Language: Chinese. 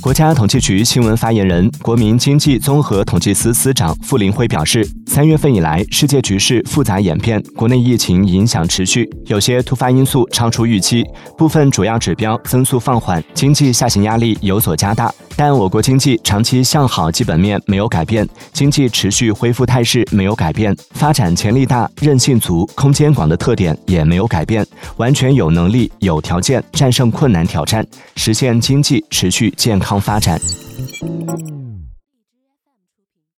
国家统计局新闻发言人、国民经济综合统计司司长傅林辉表示，三月份以来，世界局势复杂演变，国内疫情影响持续，有些突发因素超出预期，部分主要指标增速放缓，经济下行压力有所加大。但我国经济长期向好基本面没有改变，经济持续恢复态势没有改变，发展潜力大、韧性足、空间广的特点也没有改变，完全有能力、有条件战胜困难挑战，实现经济持续健康发展。